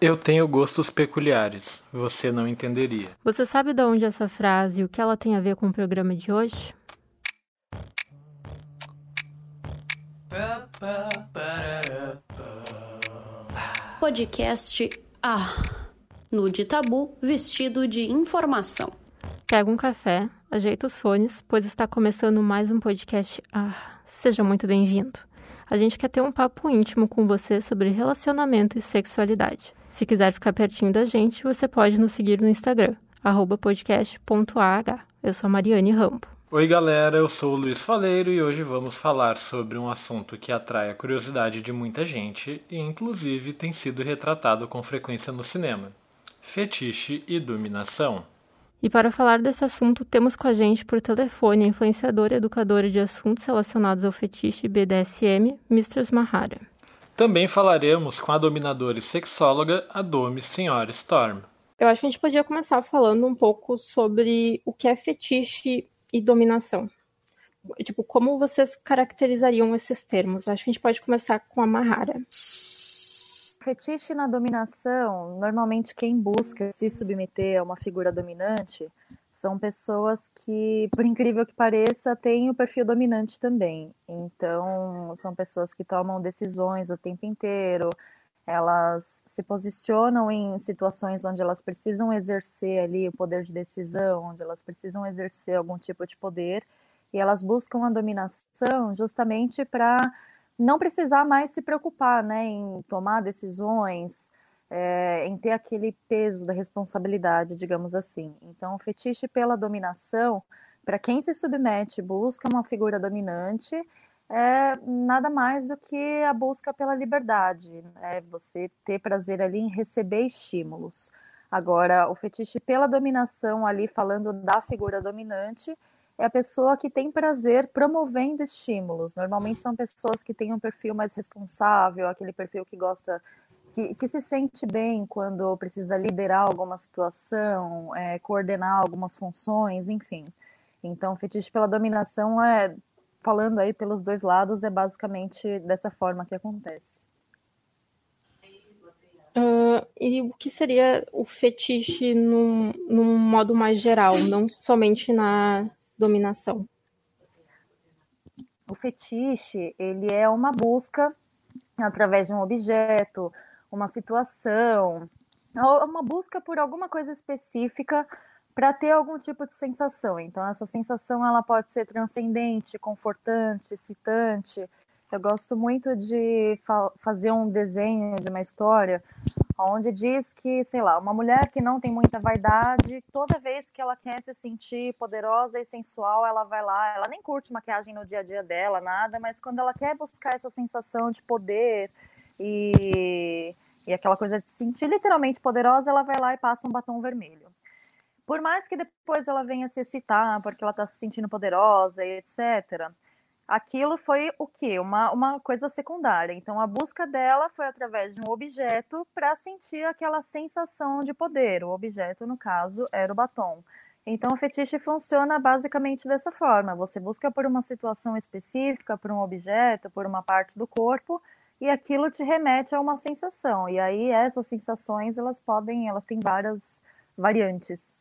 Eu tenho gostos peculiares, você não entenderia. Você sabe de onde essa frase e o que ela tem a ver com o programa de hoje? Podcast Ah, nude tabu vestido de informação. Pega um café, ajeita os fones, pois está começando mais um podcast Ah. Seja muito bem-vindo. A gente quer ter um papo íntimo com você sobre relacionamento e sexualidade. Se quiser ficar pertinho da gente, você pode nos seguir no Instagram, podcast.ah. Eu sou a Mariane Rambo. Oi, galera, eu sou o Luiz Faleiro e hoje vamos falar sobre um assunto que atrai a curiosidade de muita gente e, inclusive, tem sido retratado com frequência no cinema: fetiche e dominação. E para falar desse assunto, temos com a gente por telefone a influenciadora e educadora de assuntos relacionados ao fetiche BDSM, Mistress Mahara. Também falaremos com a dominadora e sexóloga Adome Senhora Storm. Eu acho que a gente podia começar falando um pouco sobre o que é fetiche e dominação. Tipo, como vocês caracterizariam esses termos? Acho que a gente pode começar com a Mahara. Fetiche na dominação, normalmente quem busca se submeter a uma figura dominante são pessoas que, por incrível que pareça, têm o perfil dominante também. Então, são pessoas que tomam decisões o tempo inteiro, elas se posicionam em situações onde elas precisam exercer ali o poder de decisão, onde elas precisam exercer algum tipo de poder, e elas buscam a dominação justamente para não precisar mais se preocupar né, em tomar decisões, é, em ter aquele peso da responsabilidade, digamos assim. Então, o fetiche pela dominação, para quem se submete, busca uma figura dominante, é nada mais do que a busca pela liberdade, né? Você ter prazer ali em receber estímulos. Agora, o fetiche pela dominação, ali falando da figura dominante, é a pessoa que tem prazer promovendo estímulos. Normalmente são pessoas que têm um perfil mais responsável, aquele perfil que gosta, que, que se sente bem quando precisa liderar alguma situação, é, coordenar algumas funções, enfim. Então, o fetiche pela dominação é falando aí pelos dois lados, é basicamente dessa forma que acontece. Uh, e o que seria o fetiche num, num modo mais geral, não somente na dominação? O fetiche, ele é uma busca através de um objeto, uma situação, uma busca por alguma coisa específica para ter algum tipo de sensação. Então, essa sensação ela pode ser transcendente, confortante, excitante. Eu gosto muito de fa fazer um desenho de uma história onde diz que, sei lá, uma mulher que não tem muita vaidade, toda vez que ela quer se sentir poderosa e sensual, ela vai lá, ela nem curte maquiagem no dia a dia dela, nada, mas quando ela quer buscar essa sensação de poder e, e aquela coisa de se sentir literalmente poderosa, ela vai lá e passa um batom vermelho. Por mais que depois ela venha se excitar, porque ela está se sentindo poderosa e etc., aquilo foi o quê? Uma, uma coisa secundária. Então, a busca dela foi através de um objeto para sentir aquela sensação de poder. O objeto, no caso, era o batom. Então, o fetiche funciona basicamente dessa forma: você busca por uma situação específica, por um objeto, por uma parte do corpo, e aquilo te remete a uma sensação. E aí, essas sensações, elas podem, elas têm várias variantes.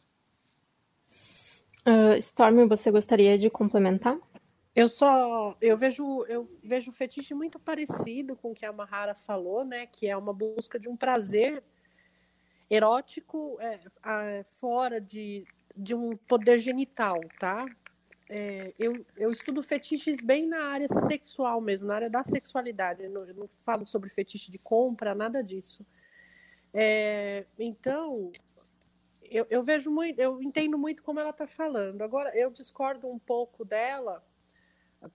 Uh, Storm, você gostaria de complementar? Eu só eu vejo eu vejo um fetiche muito parecido com o que a Mahara falou, né? Que é uma busca de um prazer erótico é, fora de, de um poder genital, tá? É, eu, eu estudo fetiches bem na área sexual mesmo, na área da sexualidade. Eu não, eu não falo sobre fetiche de compra, nada disso. É, então, eu, eu vejo muito, eu entendo muito como ela está falando. Agora, eu discordo um pouco dela,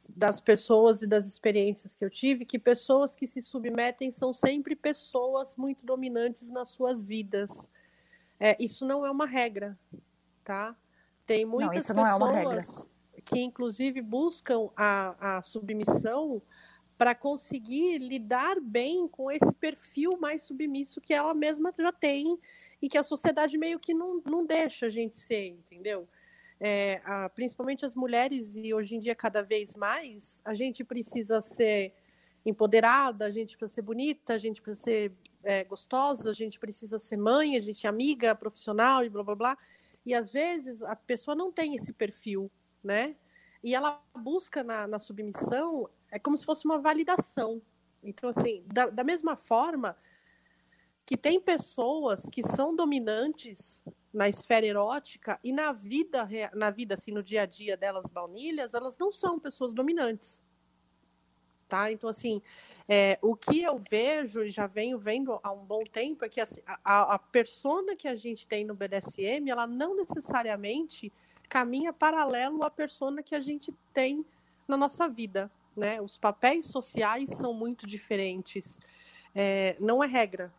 das pessoas e das experiências que eu tive, que pessoas que se submetem são sempre pessoas muito dominantes nas suas vidas. É, isso não é uma regra, tá? Tem muitas não, pessoas é que, inclusive, buscam a, a submissão para conseguir lidar bem com esse perfil mais submisso que ela mesma já tem e que a sociedade meio que não, não deixa a gente ser, entendeu? É, a, principalmente as mulheres, e hoje em dia cada vez mais, a gente precisa ser empoderada, a gente precisa ser bonita, a gente precisa ser é, gostosa, a gente precisa ser mãe, a gente é amiga, profissional e blá blá blá. E às vezes a pessoa não tem esse perfil, né? E ela busca na, na submissão, é como se fosse uma validação. Então, assim, da, da mesma forma que tem pessoas que são dominantes na esfera erótica e na vida, na vida assim, no dia a dia delas baunilhas, elas não são pessoas dominantes. Tá? Então, assim, é, o que eu vejo e já venho vendo há um bom tempo é que assim, a, a persona que a gente tem no BDSM, ela não necessariamente caminha paralelo à persona que a gente tem na nossa vida. Né? Os papéis sociais são muito diferentes. É, não é regra,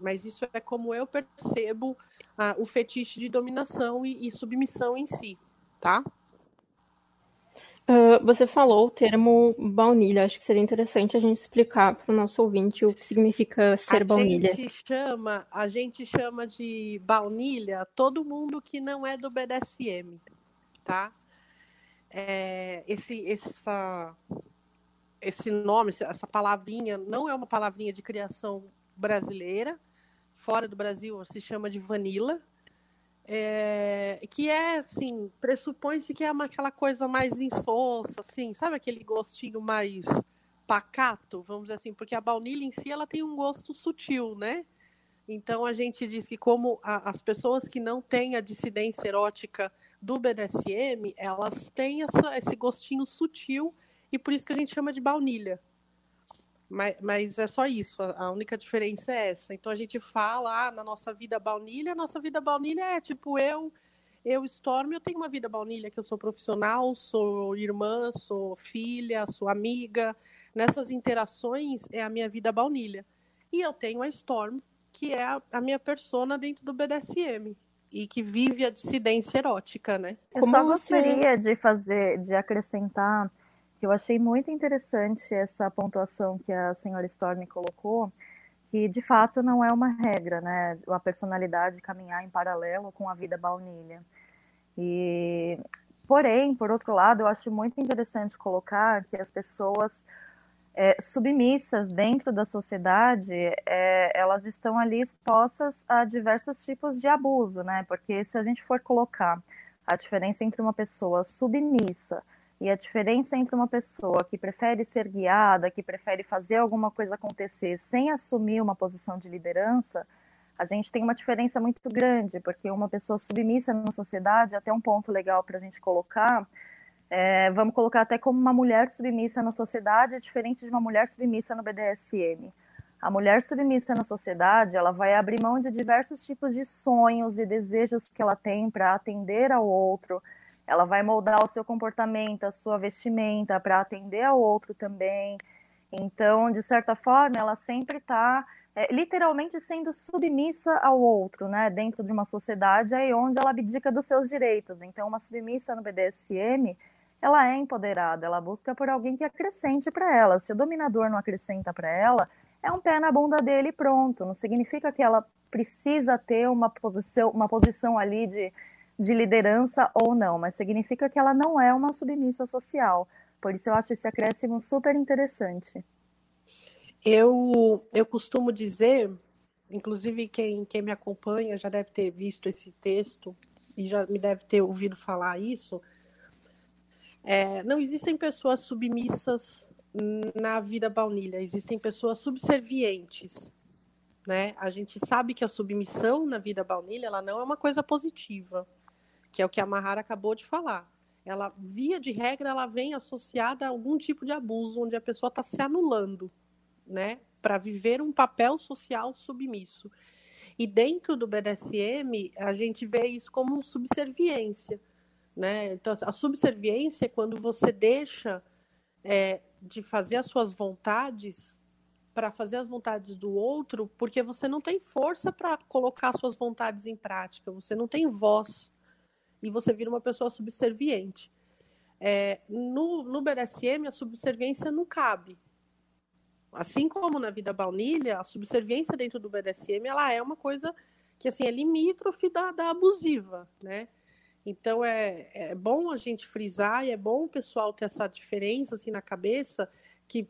mas isso é como eu percebo ah, o fetiche de dominação e, e submissão em si, tá? Uh, você falou o termo baunilha. Acho que seria interessante a gente explicar para o nosso ouvinte o que significa ser a baunilha. A gente chama, a gente chama de baunilha todo mundo que não é do BDSM, tá? É, esse, essa, esse nome, essa palavrinha, não é uma palavrinha de criação brasileira fora do Brasil se chama de vanilla, é, que é, assim, pressupõe-se que é uma, aquela coisa mais insossa, assim, sabe aquele gostinho mais pacato, vamos dizer assim, porque a baunilha em si, ela tem um gosto sutil, né? Então, a gente diz que como a, as pessoas que não têm a dissidência erótica do BDSM, elas têm essa, esse gostinho sutil e por isso que a gente chama de baunilha, mas, mas é só isso, a, única diferença é essa. Então a gente fala, ah, na nossa vida baunilha, a nossa vida baunilha é tipo eu, eu, Storm, eu tenho uma vida baunilha, que eu sou profissional, sou irmã, sou filha, sou amiga. Nessas interações é a minha vida baunilha. E eu tenho a Storm, que é a, a minha persona dentro do BDSM e que vive a dissidência erótica, né? Eu Como só gostaria você... de fazer, de acrescentar que eu achei muito interessante essa pontuação que a senhora Storm colocou, que de fato não é uma regra, né? A personalidade caminhar em paralelo com a vida baunilha. E, porém, por outro lado, eu acho muito interessante colocar que as pessoas é, submissas dentro da sociedade, é, elas estão ali expostas a diversos tipos de abuso, né? Porque se a gente for colocar a diferença entre uma pessoa submissa e a diferença entre uma pessoa que prefere ser guiada, que prefere fazer alguma coisa acontecer sem assumir uma posição de liderança, a gente tem uma diferença muito grande, porque uma pessoa submissa na sociedade, até um ponto legal para a gente colocar, é, vamos colocar até como uma mulher submissa na sociedade, é diferente de uma mulher submissa no BDSM. A mulher submissa na sociedade, ela vai abrir mão de diversos tipos de sonhos e desejos que ela tem para atender ao outro, ela vai moldar o seu comportamento, a sua vestimenta para atender ao outro também. Então, de certa forma, ela sempre está é, literalmente sendo submissa ao outro, né? Dentro de uma sociedade aí onde ela abdica dos seus direitos. Então, uma submissa no BDSM, ela é empoderada, ela busca por alguém que acrescente para ela. Se o dominador não acrescenta para ela, é um pé na bunda dele pronto. Não significa que ela precisa ter uma posição, uma posição ali de de liderança ou não, mas significa que ela não é uma submissa social. Por isso eu acho esse acréscimo super interessante. Eu, eu costumo dizer, inclusive quem, quem me acompanha já deve ter visto esse texto e já me deve ter ouvido falar isso. É, não existem pessoas submissas na vida baunilha, existem pessoas subservientes. Né? A gente sabe que a submissão na vida baunilha ela não é uma coisa positiva que é o que a Mahara acabou de falar. Ela, via de regra, ela vem associada a algum tipo de abuso, onde a pessoa está se anulando, né, para viver um papel social submisso. E dentro do BDSM, a gente vê isso como subserviência, né? Então, a subserviência é quando você deixa é, de fazer as suas vontades para fazer as vontades do outro, porque você não tem força para colocar suas vontades em prática, você não tem voz e você vira uma pessoa subserviente. É, no, no BDSM, a subserviência não cabe. Assim como na vida baunilha, a subserviência dentro do BDSM ela é uma coisa que assim é limítrofe da, da abusiva, né? Então é, é bom a gente frisar e é bom o pessoal ter essa diferença assim na cabeça que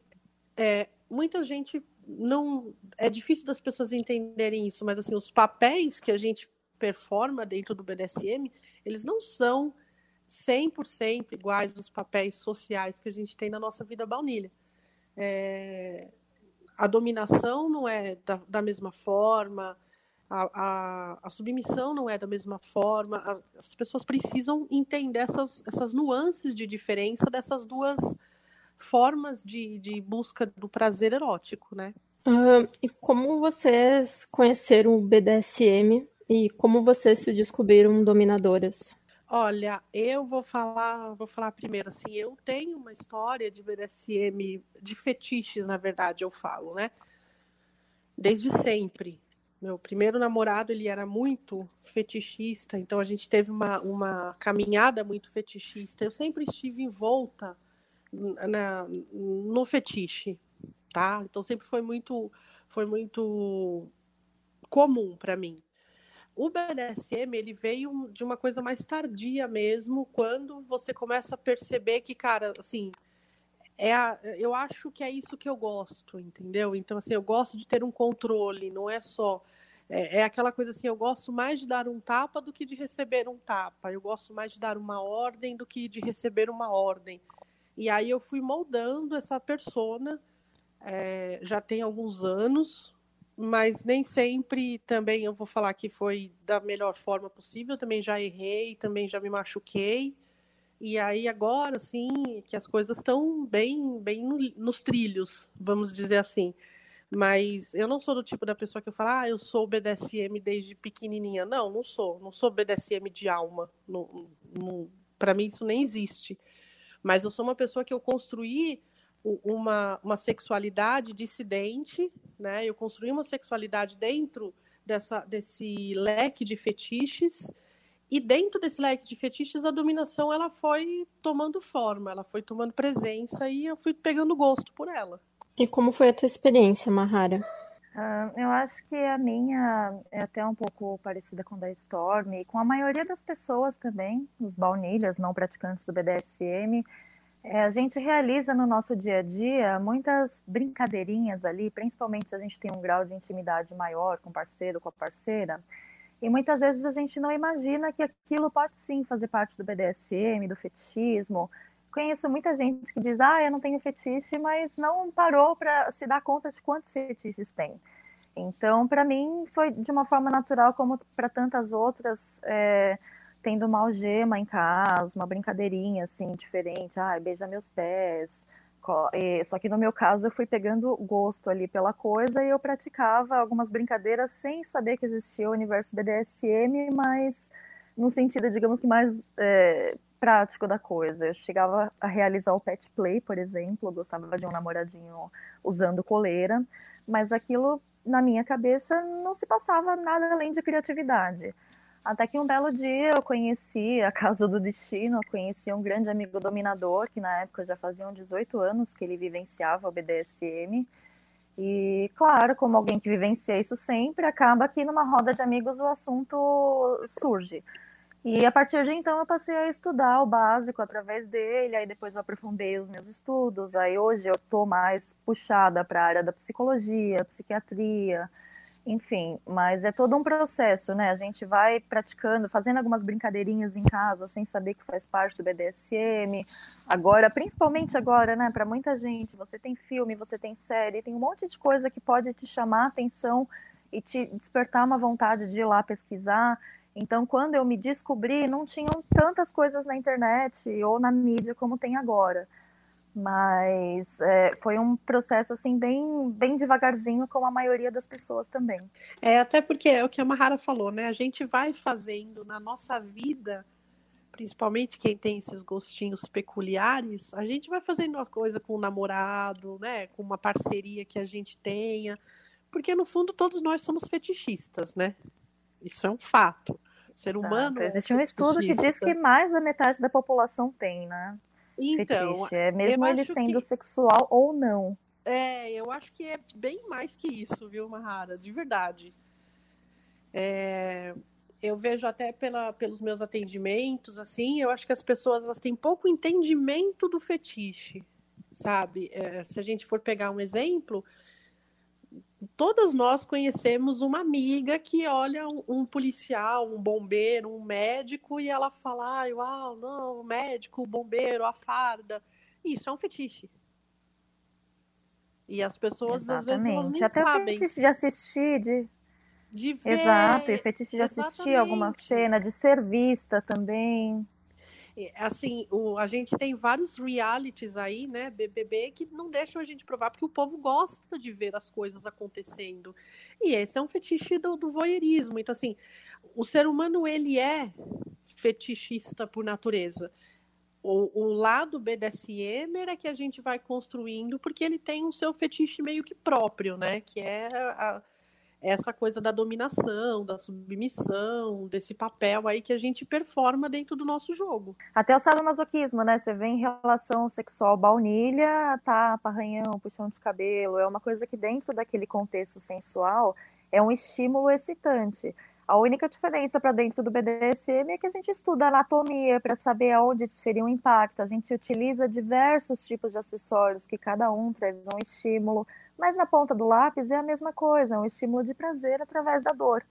é, muita gente não. É difícil das pessoas entenderem isso, mas assim, os papéis que a gente performa dentro do BDSM, eles não são 100% iguais dos papéis sociais que a gente tem na nossa vida baunilha. É, a dominação não é da, da mesma forma, a, a, a, submissão não é da mesma forma. A, as pessoas precisam entender essas, essas nuances de diferença dessas duas formas de, de busca do prazer erótico, né? Uh, e como vocês conheceram o BDSM e como vocês se descobriram dominadoras? Olha, eu vou falar, vou falar primeiro assim, eu tenho uma história de BDSM, de fetiches, na verdade, eu falo, né? Desde sempre. Meu primeiro namorado, ele era muito fetichista, então a gente teve uma, uma caminhada muito fetichista. Eu sempre estive envolta na, no fetiche, tá? Então sempre foi muito, foi muito comum para mim. O BDSM ele veio de uma coisa mais tardia mesmo, quando você começa a perceber que, cara, assim, é a, eu acho que é isso que eu gosto, entendeu? Então, assim, eu gosto de ter um controle, não é só. É, é aquela coisa assim, eu gosto mais de dar um tapa do que de receber um tapa. Eu gosto mais de dar uma ordem do que de receber uma ordem. E aí eu fui moldando essa persona, é, já tem alguns anos, mas nem sempre também eu vou falar que foi da melhor forma possível. Também já errei, também já me machuquei. E aí agora, assim, que as coisas estão bem, bem no, nos trilhos, vamos dizer assim. Mas eu não sou do tipo da pessoa que eu falo, ah, eu sou BDSM desde pequenininha. Não, não sou. Não sou BDSM de alma. Para mim isso nem existe. Mas eu sou uma pessoa que eu construí uma, uma sexualidade dissidente, né? Eu construí uma sexualidade dentro dessa, desse leque de fetiches e dentro desse leque de fetiches a dominação ela foi tomando forma, ela foi tomando presença e eu fui pegando gosto por ela. E como foi a tua experiência, Mahara? Uh, eu acho que a minha é até um pouco parecida com a da Storm e com a maioria das pessoas também, os baunilhas não praticantes do BDSM. É, a gente realiza no nosso dia a dia muitas brincadeirinhas ali, principalmente se a gente tem um grau de intimidade maior com o parceiro, com a parceira. E muitas vezes a gente não imagina que aquilo pode sim fazer parte do BDSM, do fetichismo. Conheço muita gente que diz, ah, eu não tenho fetiche, mas não parou para se dar conta de quantos fetiches tem. Então, para mim, foi de uma forma natural, como para tantas outras. É, tendo uma algema em casa, uma brincadeirinha assim diferente, ah, beija meus pés. Só que no meu caso eu fui pegando gosto ali pela coisa e eu praticava algumas brincadeiras sem saber que existia o universo BDSM, mas no sentido, digamos que mais é, prático da coisa. Eu chegava a realizar o pet play, por exemplo, eu gostava de um namoradinho usando coleira, mas aquilo na minha cabeça não se passava nada além de criatividade. Até que um belo dia eu conheci a Casa do Destino, conheci um grande amigo dominador, que na época já faziam 18 anos que ele vivenciava o BDSM. E, claro, como alguém que vivencia isso sempre, acaba que numa roda de amigos o assunto surge. E a partir de então eu passei a estudar o básico através dele, aí depois eu aprofundei os meus estudos, aí hoje eu estou mais puxada para a área da psicologia, psiquiatria, enfim, mas é todo um processo, né? A gente vai praticando, fazendo algumas brincadeirinhas em casa, sem saber que faz parte do BDSM. Agora, principalmente agora, né? Para muita gente, você tem filme, você tem série, tem um monte de coisa que pode te chamar a atenção e te despertar uma vontade de ir lá pesquisar. Então, quando eu me descobri, não tinham tantas coisas na internet ou na mídia como tem agora. Mas é, foi um processo assim bem, bem devagarzinho, com a maioria das pessoas também. É, até porque é o que a Mahara falou, né? A gente vai fazendo na nossa vida, principalmente quem tem esses gostinhos peculiares, a gente vai fazendo uma coisa com o namorado, né? Com uma parceria que a gente tenha. Porque no fundo todos nós somos fetichistas, né? Isso é um fato. O ser Exato. humano. É Existe um estudo que diz que mais da metade da população tem, né? Então, fetiche. É mesmo ele sendo que... sexual ou não. É, eu acho que é bem mais que isso, viu, Mahara? De verdade. É, eu vejo até pela, pelos meus atendimentos, assim, eu acho que as pessoas elas têm pouco entendimento do fetiche. sabe? É, se a gente for pegar um exemplo, todas nós conhecemos uma amiga que olha um, um, policial, um bombeiro, um médico e ela fala, ah, uau, não, o médico, o bombeiro, a farda. Isso é um fetiche. E as pessoas, Exatamente. às vezes, elas nem Até sabem. o fetiche de assistir, de... De ver. Exato, e fetiche de Exatamente. assistir alguma cena, de ser vista também assim, o, a gente tem vários realities aí, né, BBB, que não deixam a gente provar, porque o povo gosta de ver as coisas acontecendo. E esse é um fetiche do, do voyeurismo. Então, assim, o ser humano, ele é fetichista por natureza. O, o lado BDSM é que a gente vai construindo, porque ele tem o seu fetiche meio que próprio, né, que é a, essa coisa da dominação, da submissão, desse papel aí que a gente performa dentro do nosso jogo. Até o sadomasoquismo, né? Você vê em relação sexual baunilha, tá, arranhão, puxão de cabelo, é uma coisa que dentro daquele contexto sensual é um estímulo excitante. A única diferença para dentro do BDSM é que a gente estuda anatomia para saber aonde desferir um impacto. A gente utiliza diversos tipos de acessórios que cada um traz um estímulo, mas na ponta do lápis é a mesma coisa, é um estímulo de prazer através da dor.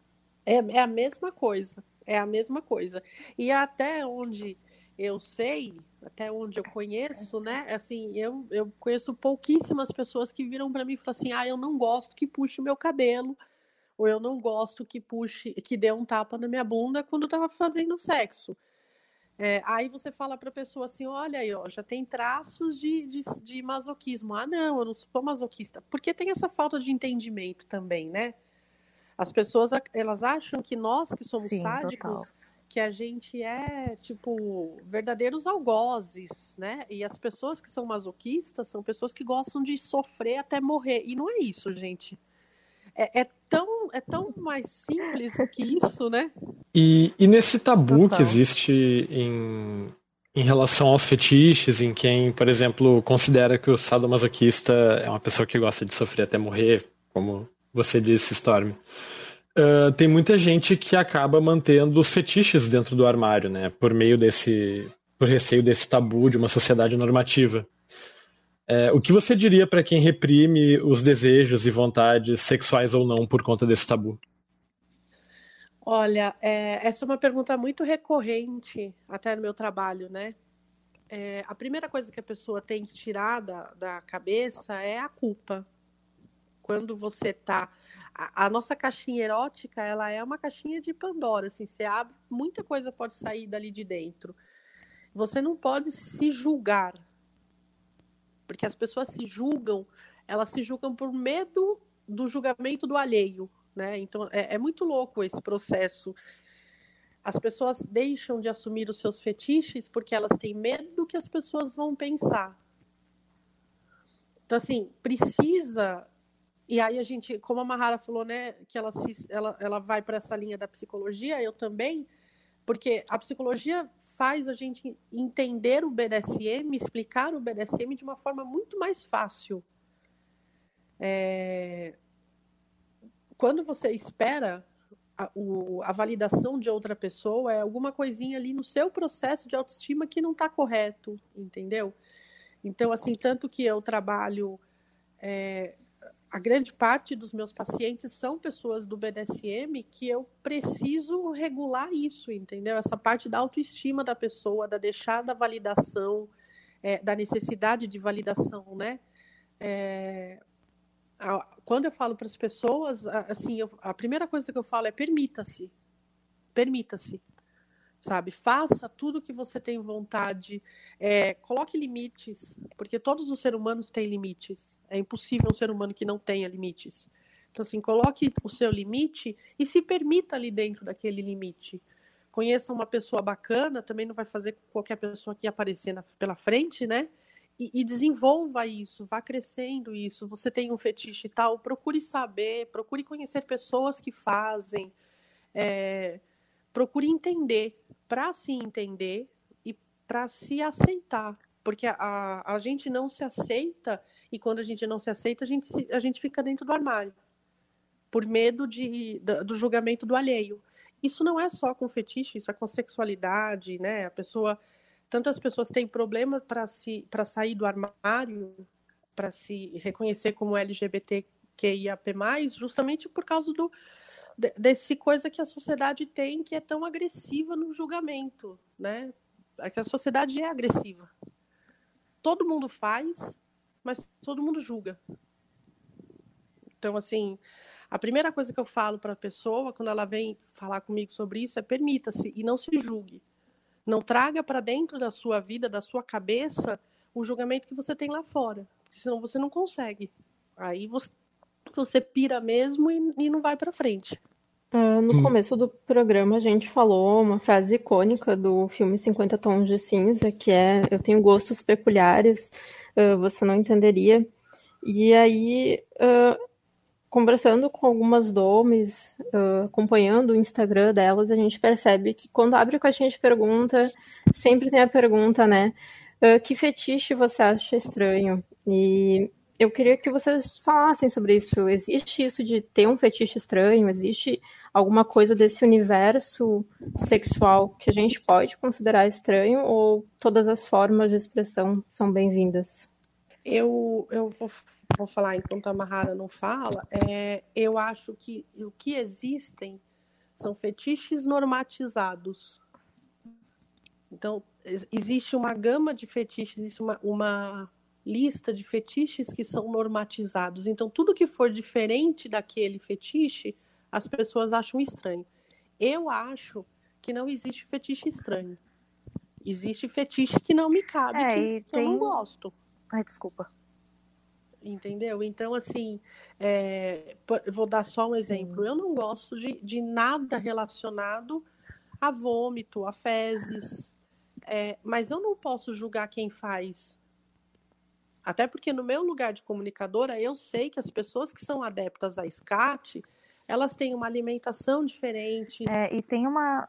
É, é a mesma coisa, é a mesma coisa. E até onde eu sei, até onde eu conheço, né? Assim, eu, eu conheço pouquíssimas pessoas que viram para mim e falam assim: ah, eu não gosto que puxe o meu cabelo ou eu não gosto que puxe, que dê um tapa na minha bunda quando estava fazendo sexo. É, aí você fala para a pessoa assim, olha aí, ó, já tem traços de, de, de, masoquismo. Ah, não, eu não sou masoquista. Porque tem essa falta de entendimento também, né? As pessoas, elas acham que nós que somos Sim, sádicos, total. que a gente é, tipo, verdadeiros algozes, né? E as pessoas que são masoquistas são pessoas que gostam de sofrer até morrer. E não é isso, gente é, é, tão, é tão mais simples do que isso, né? E, e nesse tabu Total. que existe em, em relação aos fetiches, em quem, por exemplo, considera que o sadomasoquista é uma pessoa que gosta de sofrer até morrer, como você disse, Storm. Uh, tem muita gente que acaba mantendo os fetiches dentro do armário, né? Por meio desse. por receio desse tabu de uma sociedade normativa. É, o que você diria para quem reprime os desejos e vontades sexuais ou não por conta desse tabu? Olha, é, essa é uma pergunta muito recorrente até no meu trabalho, né? É, a primeira coisa que a pessoa tem que tirar da, da cabeça é a culpa. Quando você tá. A, a, nossa caixinha erótica, ela é uma caixinha de Pandora, assim, você abre, muita coisa pode sair dali de dentro. Você não pode se julgar, porque as pessoas se julgam, elas se julgam por medo do julgamento do alheio, né? Então é, é muito louco esse processo. As pessoas deixam de assumir os seus fetiches porque elas têm medo do que as pessoas vão pensar. Então, assim, precisa. E aí a gente, como a Mahara falou, né, que ela, se, ela, ela vai para essa linha da psicologia, eu também, porque a psicologia faz a gente entender o BDSM, explicar o BDSM de uma forma muito mais fácil. É... Quando você espera a, o, a, validação de outra pessoa, é alguma coisinha ali no seu processo de autoestima que não está correto, entendeu? Então, assim, tanto que eu trabalho é, a grande parte dos meus pacientes são pessoas do BDSM que eu preciso regular isso, entendeu? Essa parte da autoestima da pessoa, da deixar da validação, é, da necessidade de validação, né? É, a, quando eu falo para as pessoas, assim, eu, a primeira coisa que eu falo é permita-se, permita-se, sabe? Faça tudo que você tem vontade, é, coloque limites, porque todos os seres humanos têm limites. É impossível um ser humano que não tenha limites. Então, assim, coloque o seu limite e se permita ali dentro daquele limite. Conheça uma pessoa bacana, também não vai fazer qualquer pessoa que aparecer na, pela frente, né? E, e, desenvolva isso, vá crescendo isso. Você tem um fetiche e tal, procure saber, procure conhecer pessoas que fazem. É, procure entender, para se entender e para se aceitar. Porque a, a gente não se aceita, e quando a gente não se aceita, a gente, se, a gente fica dentro do armário, por medo de, do julgamento do alheio. Isso não é só com fetiche, isso é com sexualidade, né? A pessoa tantas pessoas têm problema para se para sair do armário, para se reconhecer como LGBTQIAP+, justamente por causa do desse coisa que a sociedade tem que é tão agressiva no julgamento, né? É que a sociedade é agressiva. Todo mundo faz, mas todo mundo julga. Então, assim, a primeira coisa que eu falo para a pessoa quando ela vem falar comigo sobre isso é permita-se e não se julgue. Não traga para dentro da sua vida, da sua cabeça, o julgamento que você tem lá fora, senão você não consegue. Aí você, você pira mesmo e, e não vai para frente. Uh, no hum. começo do programa a gente falou uma frase icônica do filme 50 Tons de Cinza, que é eu tenho gostos peculiares, uh, você não entenderia. E aí, uh, conversando com algumas domes, acompanhando o Instagram delas, a gente percebe que quando abre com a gente pergunta, sempre tem a pergunta, né? que fetiche você acha estranho? E eu queria que vocês falassem sobre isso. Existe isso de ter um fetiche estranho? Existe alguma coisa desse universo sexual que a gente pode considerar estranho ou todas as formas de expressão são bem-vindas? Eu, eu vou, vou falar enquanto a Mahara não fala. É, eu acho que o que existem são fetiches normatizados. Então, existe uma gama de fetiches, existe uma, uma lista de fetiches que são normatizados. Então, tudo que for diferente daquele fetiche as pessoas acham estranho. Eu acho que não existe fetiche estranho. Existe fetiche que não me cabe, é, que, tem... eu não gosto. Ai, desculpa. Entendeu? Então, assim, é, vou dar só um exemplo. Eu não gosto de, de nada relacionado a vômito, a fezes. É, mas eu não posso julgar quem faz. Até porque no meu lugar de comunicadora, eu sei que as pessoas que são adeptas à SCAT, elas têm uma alimentação diferente. É, e tem uma.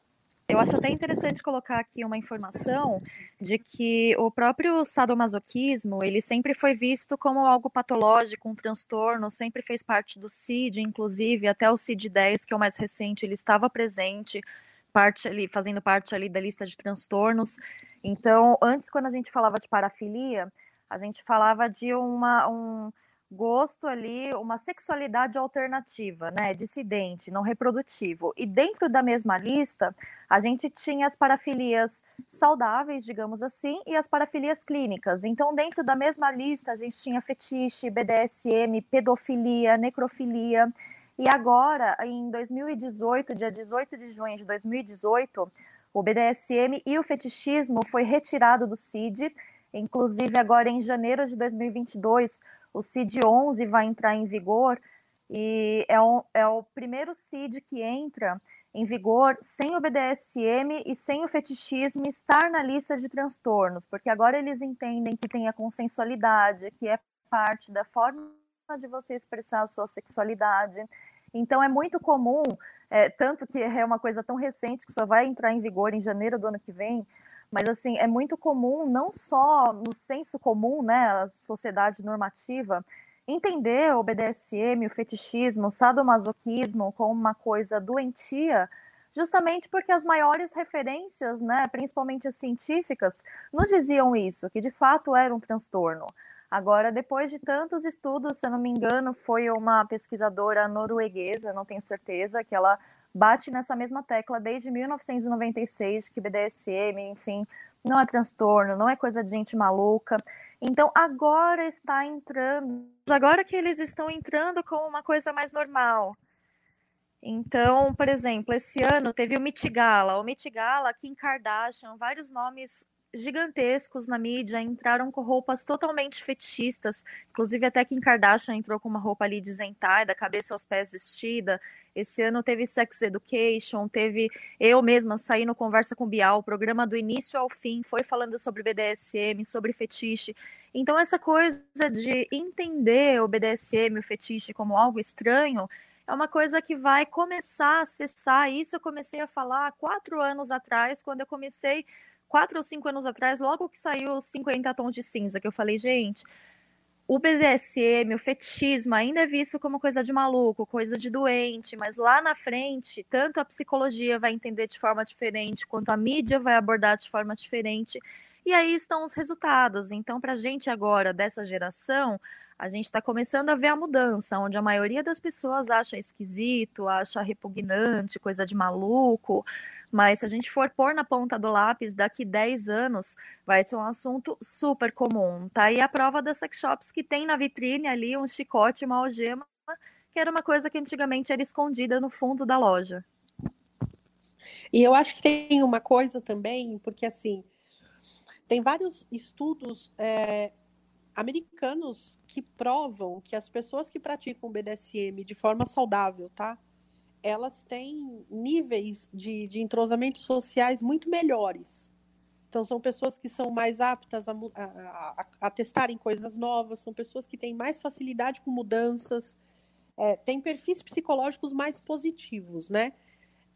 Eu acho até interessante colocar aqui uma informação de que o próprio sadomasoquismo, ele sempre foi visto como algo patológico, um transtorno, sempre fez parte do CID, inclusive até o CID-10, que é o mais recente, ele estava presente, parte ali, fazendo parte ali da lista de transtornos. Então, antes quando a gente falava de parafilia, a gente falava de uma, um, gosto ali, uma sexualidade alternativa, né, dissidente, não reprodutivo. E dentro da mesma lista, a gente tinha as parafilias saudáveis, digamos assim, e as parafilias clínicas. Então, dentro da mesma lista, a gente tinha fetiche, BDSM, pedofilia, necrofilia. E agora, em 2018, dia 18 de junho de 2018, o BDSM e o fetichismo foi retirado do CID. Inclusive, agora em janeiro de 2022, o CID 11 vai entrar em vigor e é, um, é o primeiro CID que entra em vigor sem o BDSM e sem o fetichismo estar na lista de transtornos, porque agora eles entendem que tem a consensualidade, que é parte da forma de você expressar a sua sexualidade. Então é muito comum, é, tanto que é uma coisa tão recente que só vai entrar em vigor em janeiro do ano que vem, mas, assim, é muito comum, não só no senso comum, né, a sociedade normativa, entender o BDSM, o fetichismo, o sadomasoquismo como uma coisa doentia, justamente porque as maiores referências, né, principalmente as científicas, nos diziam isso, que de fato era um transtorno. Agora, depois de tantos estudos, se eu não me engano, foi uma pesquisadora norueguesa, não tenho certeza, que ela bate nessa mesma tecla desde 1996 que BDSM, enfim, não é transtorno, não é coisa de gente maluca. Então agora está entrando, agora que eles estão entrando com uma coisa mais normal. Então, por exemplo, esse ano teve o Mitigala, o Mitigala, Kim Kardashian, vários nomes gigantescos na mídia, entraram com roupas totalmente fetichistas, inclusive até Kim Kardashian entrou com uma roupa ali de Zentai, da cabeça aos pés vestida. Esse ano teve Sex Education, teve eu mesma saí no Conversa com Bial, o programa do início ao fim foi falando sobre BDSM, sobre fetiche. Então essa coisa de entender o BDSM, o fetiche como algo estranho, é uma coisa que vai começar a acessar. Isso eu comecei a falar há quatro anos atrás, quando eu comecei quatro ou cinco anos atrás, logo que saiu os 50 tons de cinza, que eu falei, gente, o BDSM, o fetichismo ainda é visto como coisa de maluco, coisa de doente, mas lá na frente, tanto a psicologia vai entender de forma diferente, quanto a mídia vai abordar de forma diferente. E aí estão os resultados. Então, para a gente agora, dessa geração, a gente está começando a ver a mudança, onde a maioria das pessoas acha esquisito, acha repugnante, coisa de maluco. Mas se a gente for pôr na ponta do lápis, daqui 10 anos vai ser um assunto super comum. Tá aí a prova das sex shops que tem na vitrine ali um chicote, uma algema, que era uma coisa que antigamente era escondida no fundo da loja. E eu acho que tem uma coisa também, porque assim, tem vários estudos é, americanos que provam que as pessoas que praticam BDSM de forma saudável, tá? Elas têm níveis de, de entrosamentos sociais muito melhores. Então, são pessoas que são mais aptas a, a, a, a testarem coisas novas, são pessoas que têm mais facilidade com mudanças, é, têm perfis psicológicos mais positivos, né?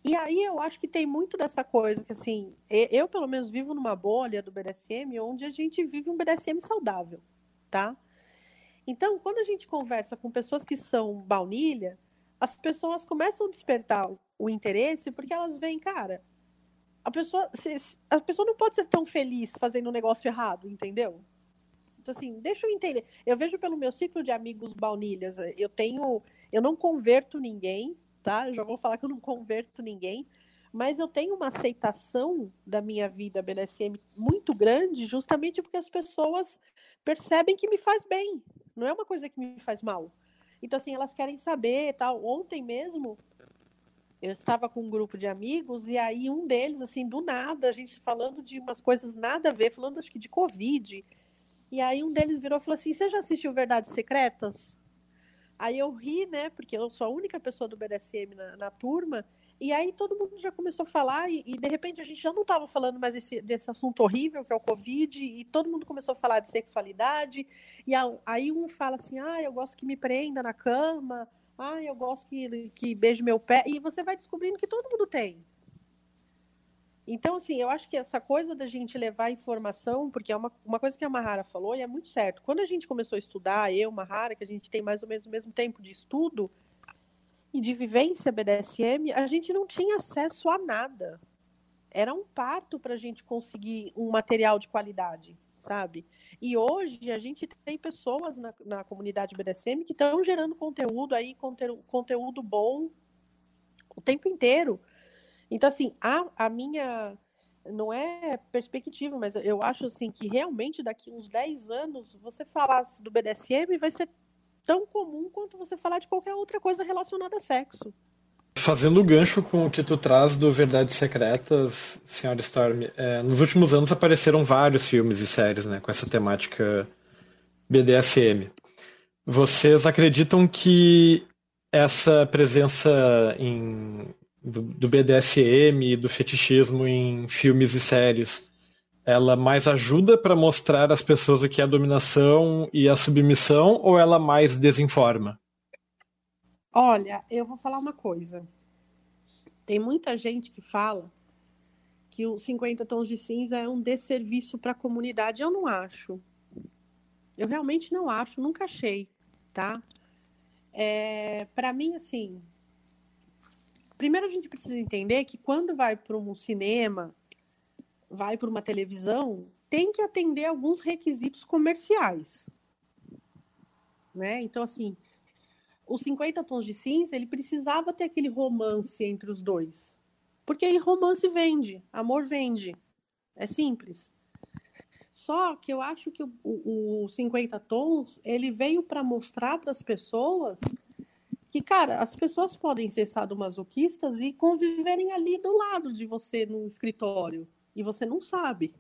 E aí eu acho que tem muito dessa coisa que, assim, eu pelo menos vivo numa bolha do BDSM onde a gente vive um BDSM saudável, tá? Então, quando a gente conversa com pessoas que são baunilha, as pessoas começam a despertar o interesse porque elas veem, cara, a pessoa, a pessoa não pode ser tão feliz fazendo um negócio errado, entendeu? Então, assim, deixa eu entender. Eu vejo pelo meu ciclo de amigos baunilhas, eu tenho, eu não converto ninguém, tá? Já vou falar que eu não converto ninguém, mas eu tenho uma aceitação da minha vida BDSM muito grande, justamente porque as pessoas percebem que me faz bem, não é uma coisa que me faz mal. Então, assim, elas querem saber tal. Ontem mesmo, eu estava com um grupo de amigos e aí um deles, assim, do nada, a gente falando de umas coisas nada a ver, falando acho que de Covid. E aí um deles virou e falou assim: Você já assistiu Verdades Secretas? Aí eu ri, né? Porque eu sou a única pessoa do BDSM na, na turma. E aí todo mundo já começou a falar, e, e de repente a gente já não estava falando mais desse, desse assunto horrível que é o Covid, e todo mundo começou a falar de sexualidade. E a, aí um fala assim: ah, eu gosto que me prenda na cama, ah, eu gosto que, que beije meu pé. E você vai descobrindo que todo mundo tem. Então, assim, eu acho que essa coisa da gente levar informação, porque é uma, uma coisa que a Mahara falou e é muito certo. Quando a gente começou a estudar, eu, Mahara, que a gente tem mais ou menos o mesmo tempo de estudo e de vivência BDSM, a gente não tinha acesso a nada. Era um parto para a gente conseguir um material de qualidade, sabe? E hoje a gente tem pessoas na, na comunidade BDSM que estão gerando conteúdo aí, conteúdo, conteúdo bom o tempo inteiro então, assim, a, a minha. Não é perspectiva, mas eu acho assim que realmente daqui uns 10 anos você falasse do BDSM vai ser tão comum quanto você falar de qualquer outra coisa relacionada a sexo. Fazendo o gancho com o que tu traz do Verdades Secretas, Senhora Storm, é, nos últimos anos apareceram vários filmes e séries né, com essa temática BDSM. Vocês acreditam que essa presença em do, BDSM e do fetichismo em filmes e séries, ela mais ajuda para mostrar às pessoas o que é a dominação e a submissão ou ela mais desinforma? Olha, eu vou falar uma coisa. Tem muita gente que fala que o 50 tons de cinza é um desserviço para a comunidade. Eu não acho. Eu realmente não acho, nunca achei, tá? É, para mim, assim, Primeiro a gente precisa entender que quando vai para um cinema, vai para uma televisão, tem que atender alguns requisitos comerciais. Né? Então, assim, os 50 tons de cinza, ele precisava ter aquele romance entre os dois. Porque romance vende, amor vende. É simples. Só que eu acho que o, o, o 50 tons, ele veio para mostrar para as pessoas que, cara, as pessoas podem ser sadomasoquistas e conviverem ali do lado de você no escritório e você não sabe.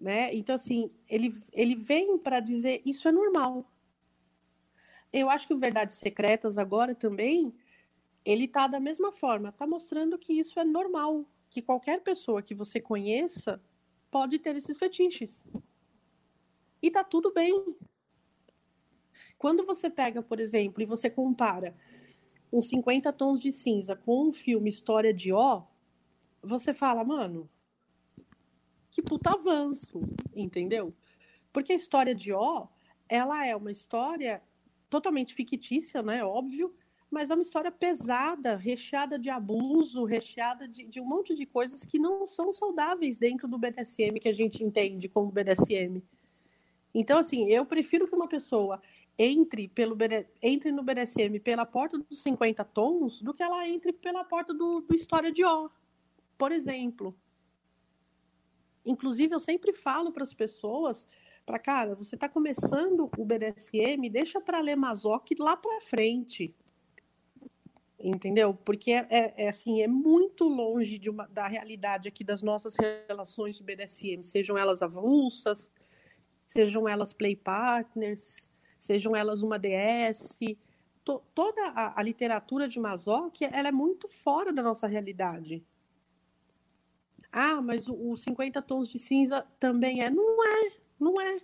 Né? Então, assim, ele, ele vem para dizer isso é normal. Eu acho que o Verdades Secretas agora também, ele tá da mesma forma, tá mostrando que isso é normal, que qualquer pessoa que você conheça pode ter esses fetiches. E tá tudo bem. Quando você pega, por exemplo, e você compara uns 50 tons de cinza com um filme História de Ó, você fala, mano, que puta avanço, entendeu? Porque a história de Ó, ela é uma história totalmente fictícia, né? Óbvio, mas é uma história pesada, recheada de abuso, recheada de, de, um monte de coisas que não são saudáveis dentro do BDSM que a gente entende como BDSM. Então, assim, eu prefiro que uma pessoa entre, pelo, entre no BDSM pela porta dos 50 tons do que ela entre pela porta do, do História de Ó, por exemplo. Inclusive, eu sempre falo para as pessoas para cara, você está começando o BDSM, deixa para ler Mazoc lá para frente entendeu? Porque é, é, é, assim, é muito longe uma, da realidade aqui das nossas relações de BDSM, sejam elas avulsas, sejam elas play partners, sejam elas uma DS, to, toda a, a, literatura de Mazoc, ela é muito fora da nossa realidade. Ah, mas o, o 50 tons de cinza também é? Não é, não é.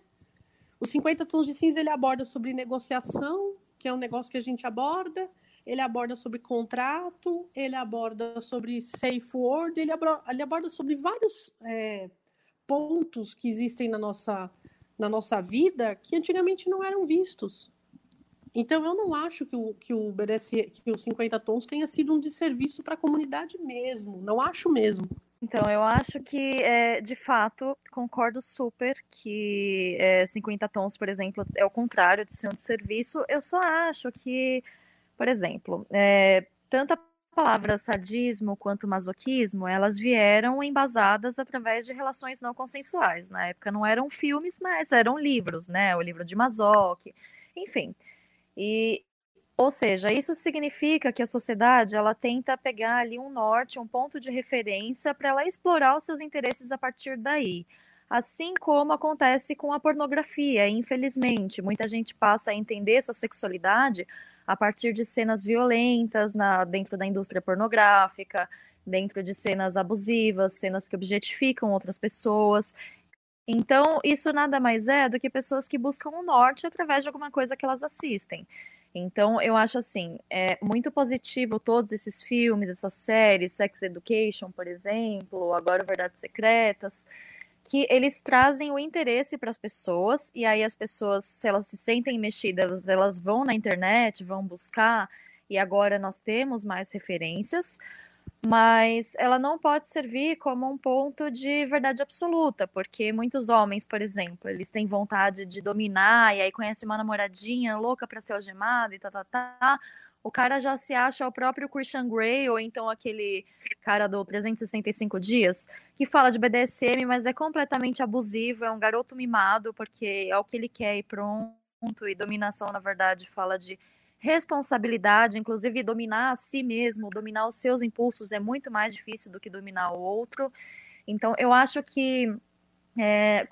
O 50 tons de cinza ele aborda sobre negociação, que é um negócio que a gente aborda, ele aborda sobre contrato, ele aborda sobre safe word, ele aborda, ele aborda sobre vários é, pontos que existem na nossa, na nossa vida que antigamente não eram vistos. Então, eu não acho que o, que o BDS, que o 50 Tons tenha sido um desserviço para a comunidade mesmo. Não acho mesmo. Então, eu acho que, é, de fato, concordo super que é, 50 Tons, por exemplo, é o contrário de ser um desserviço. Eu só acho que por exemplo, é, tanto a palavra sadismo quanto masoquismo, elas vieram embasadas através de relações não consensuais. Na época não eram filmes, mas eram livros, né? O livro de Mazoc, enfim. E, ou seja, isso significa que a sociedade ela tenta pegar ali um norte, um ponto de referência para ela explorar os seus interesses a partir daí. Assim como acontece com a pornografia, infelizmente, muita gente passa a entender sua sexualidade a partir de cenas violentas na, dentro da indústria pornográfica, dentro de cenas abusivas, cenas que objetificam outras pessoas. Então, isso nada mais é do que pessoas que buscam o norte através de alguma coisa que elas assistem. Então, eu acho assim, é muito positivo todos esses filmes, essas séries, Sex Education, por exemplo, agora Verdades Secretas, que eles trazem o interesse para as pessoas, e aí as pessoas, se elas se sentem mexidas, elas vão na internet, vão buscar, e agora nós temos mais referências, mas ela não pode servir como um ponto de verdade absoluta, porque muitos homens, por exemplo, eles têm vontade de dominar, e aí conhece uma namoradinha louca para ser algemada e tá, tá, tá, o cara já se acha o próprio Christian Grey, ou então aquele cara do 365 Dias, que fala de BDSM, mas é completamente abusivo, é um garoto mimado, porque é o que ele quer e pronto, e dominação, na verdade, fala de responsabilidade, inclusive dominar a si mesmo, dominar os seus impulsos é muito mais difícil do que dominar o outro. Então, eu acho que, é,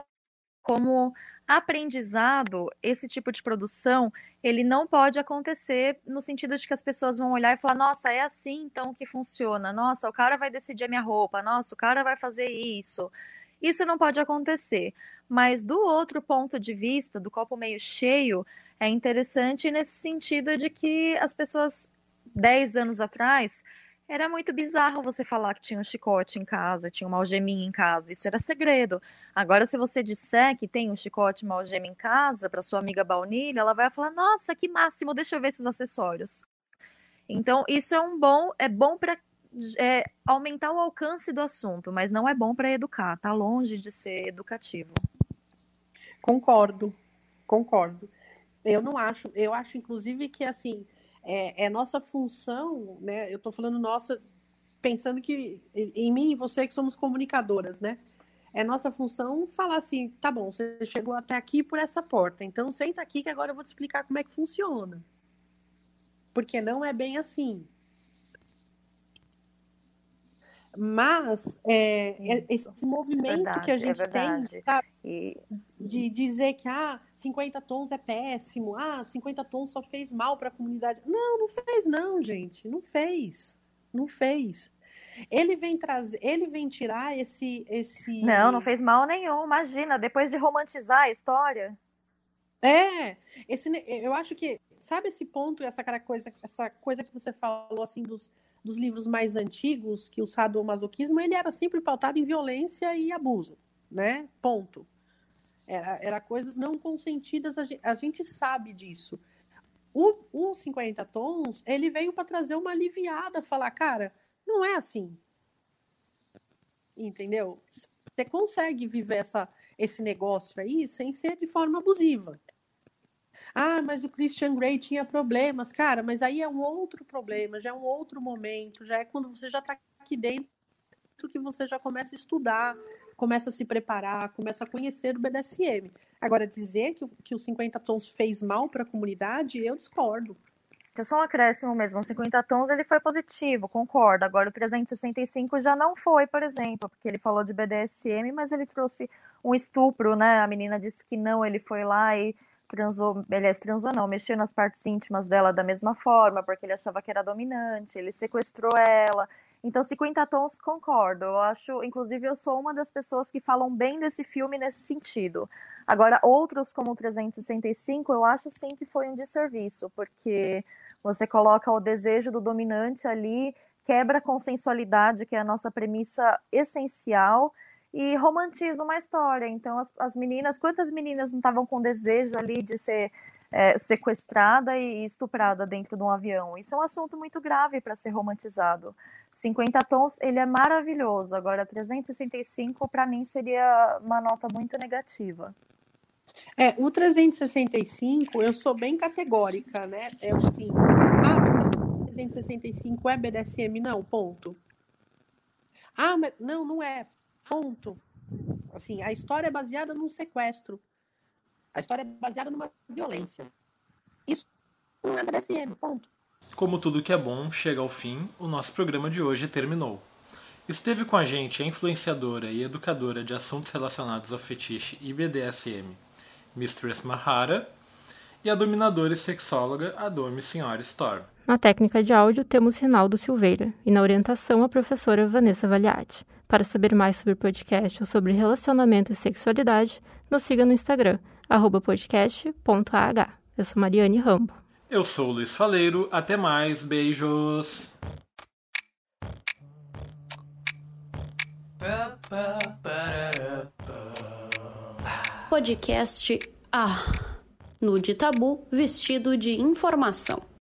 como aprendizado, esse tipo de produção, ele não pode acontecer no sentido de que as pessoas vão olhar e falar: nossa, é assim então que funciona. Nossa, o cara vai decidir a minha roupa. Nossa, o cara vai fazer isso. Isso não pode acontecer. Mas do outro ponto de vista, do copo meio cheio, é interessante nesse sentido de que as pessoas, 10 anos atrás, era muito bizarro você falar que tinha um chicote em casa, tinha uma algeminha em casa. Isso era segredo. Agora, se você disser que tem um chicote uma algema em casa para sua amiga baunilha, ela vai falar: Nossa, que máximo! Deixa eu ver esses acessórios. Então, isso é um bom, é bom para é, aumentar o alcance do assunto, mas não é bom para educar. Tá longe de ser educativo. Concordo, concordo. Eu não acho. Eu acho, inclusive, que assim é, é nossa função, né? Eu estou falando nossa, pensando que em mim e você que somos comunicadoras, né? É nossa função falar assim, tá bom, você chegou até aqui por essa porta, então senta aqui que agora eu vou te explicar como é que funciona. Porque não é bem assim. Mas é, é esse movimento verdade, que a é gente é tem, sabe? E... De dizer que ah, 50 tons é péssimo, ah, 50 tons só fez mal para a comunidade. Não, não fez, não, gente. Não fez. Não fez. Ele vem trazer, ele vem tirar esse, esse. Não, não fez mal nenhum. Imagina, depois de romantizar a história. É, esse, eu acho que sabe esse ponto, essa coisa, essa coisa que você falou assim dos dos livros mais antigos, que o sadomasoquismo ele era sempre pautado em violência e abuso, né? Ponto. Era, era coisas não consentidas, a gente, a gente sabe disso. O, o 50 Tons, ele veio para trazer uma aliviada, falar, cara, não é assim. Entendeu? Você consegue viver essa, esse negócio aí sem ser de forma abusiva. Ah, mas o Christian Grey tinha problemas. Cara, mas aí é um outro problema, já é um outro momento, já é quando você já está aqui dentro que você já começa a estudar, começa a se preparar, começa a conhecer o BDSM. Agora, dizer que, que o 50 Tons fez mal para a comunidade, eu discordo. É só um acréscimo mesmo. O 50 tons ele foi positivo, concordo. Agora o 365 já não foi, por exemplo, porque ele falou de BDSM, mas ele trouxe um estupro, né? A menina disse que não, ele foi lá e transou, aliás, transou não, mexeu nas partes íntimas dela da mesma forma, porque ele achava que era dominante, ele sequestrou ela. Então, 50 tons, concordo. Eu acho, inclusive, eu sou uma das pessoas que falam bem desse filme nesse sentido. Agora, outros como 365, eu acho sim que foi um desserviço, porque você coloca o desejo do dominante ali, quebra a consensualidade, que é a nossa premissa essencial, e romantiza uma história. Então, as, as meninas, quantas meninas não estavam com desejo ali de ser é, sequestrada e estuprada dentro de um avião? Isso é um assunto muito grave para ser romantizado. 50 tons, ele é maravilhoso. Agora, 365, para mim, seria uma nota muito negativa. É, o 365, eu sou bem categórica, né? É assim, ah, mas o 365 é BDSM? Não, ponto. Ah, mas não, não é. Ponto. Assim, a história é baseada num sequestro. A história é baseada numa violência. Isso não é BDSM, ponto. Como tudo que é bom chega ao fim, o nosso programa de hoje terminou. Esteve com a gente a influenciadora e educadora de assuntos relacionados ao fetiche e BDSM, Mistress Mahara, e a dominadora e sexóloga Adome Senhora Storm. Na técnica de áudio temos Rinaldo Silveira e na orientação a professora Vanessa Valiati. Para saber mais sobre podcast ou sobre relacionamento e sexualidade, nos siga no Instagram, podcast.ah. Eu sou Mariane Rambo. Eu sou o Luiz Faleiro. Até mais. Beijos. Podcast A. No de tabu, vestido de informação.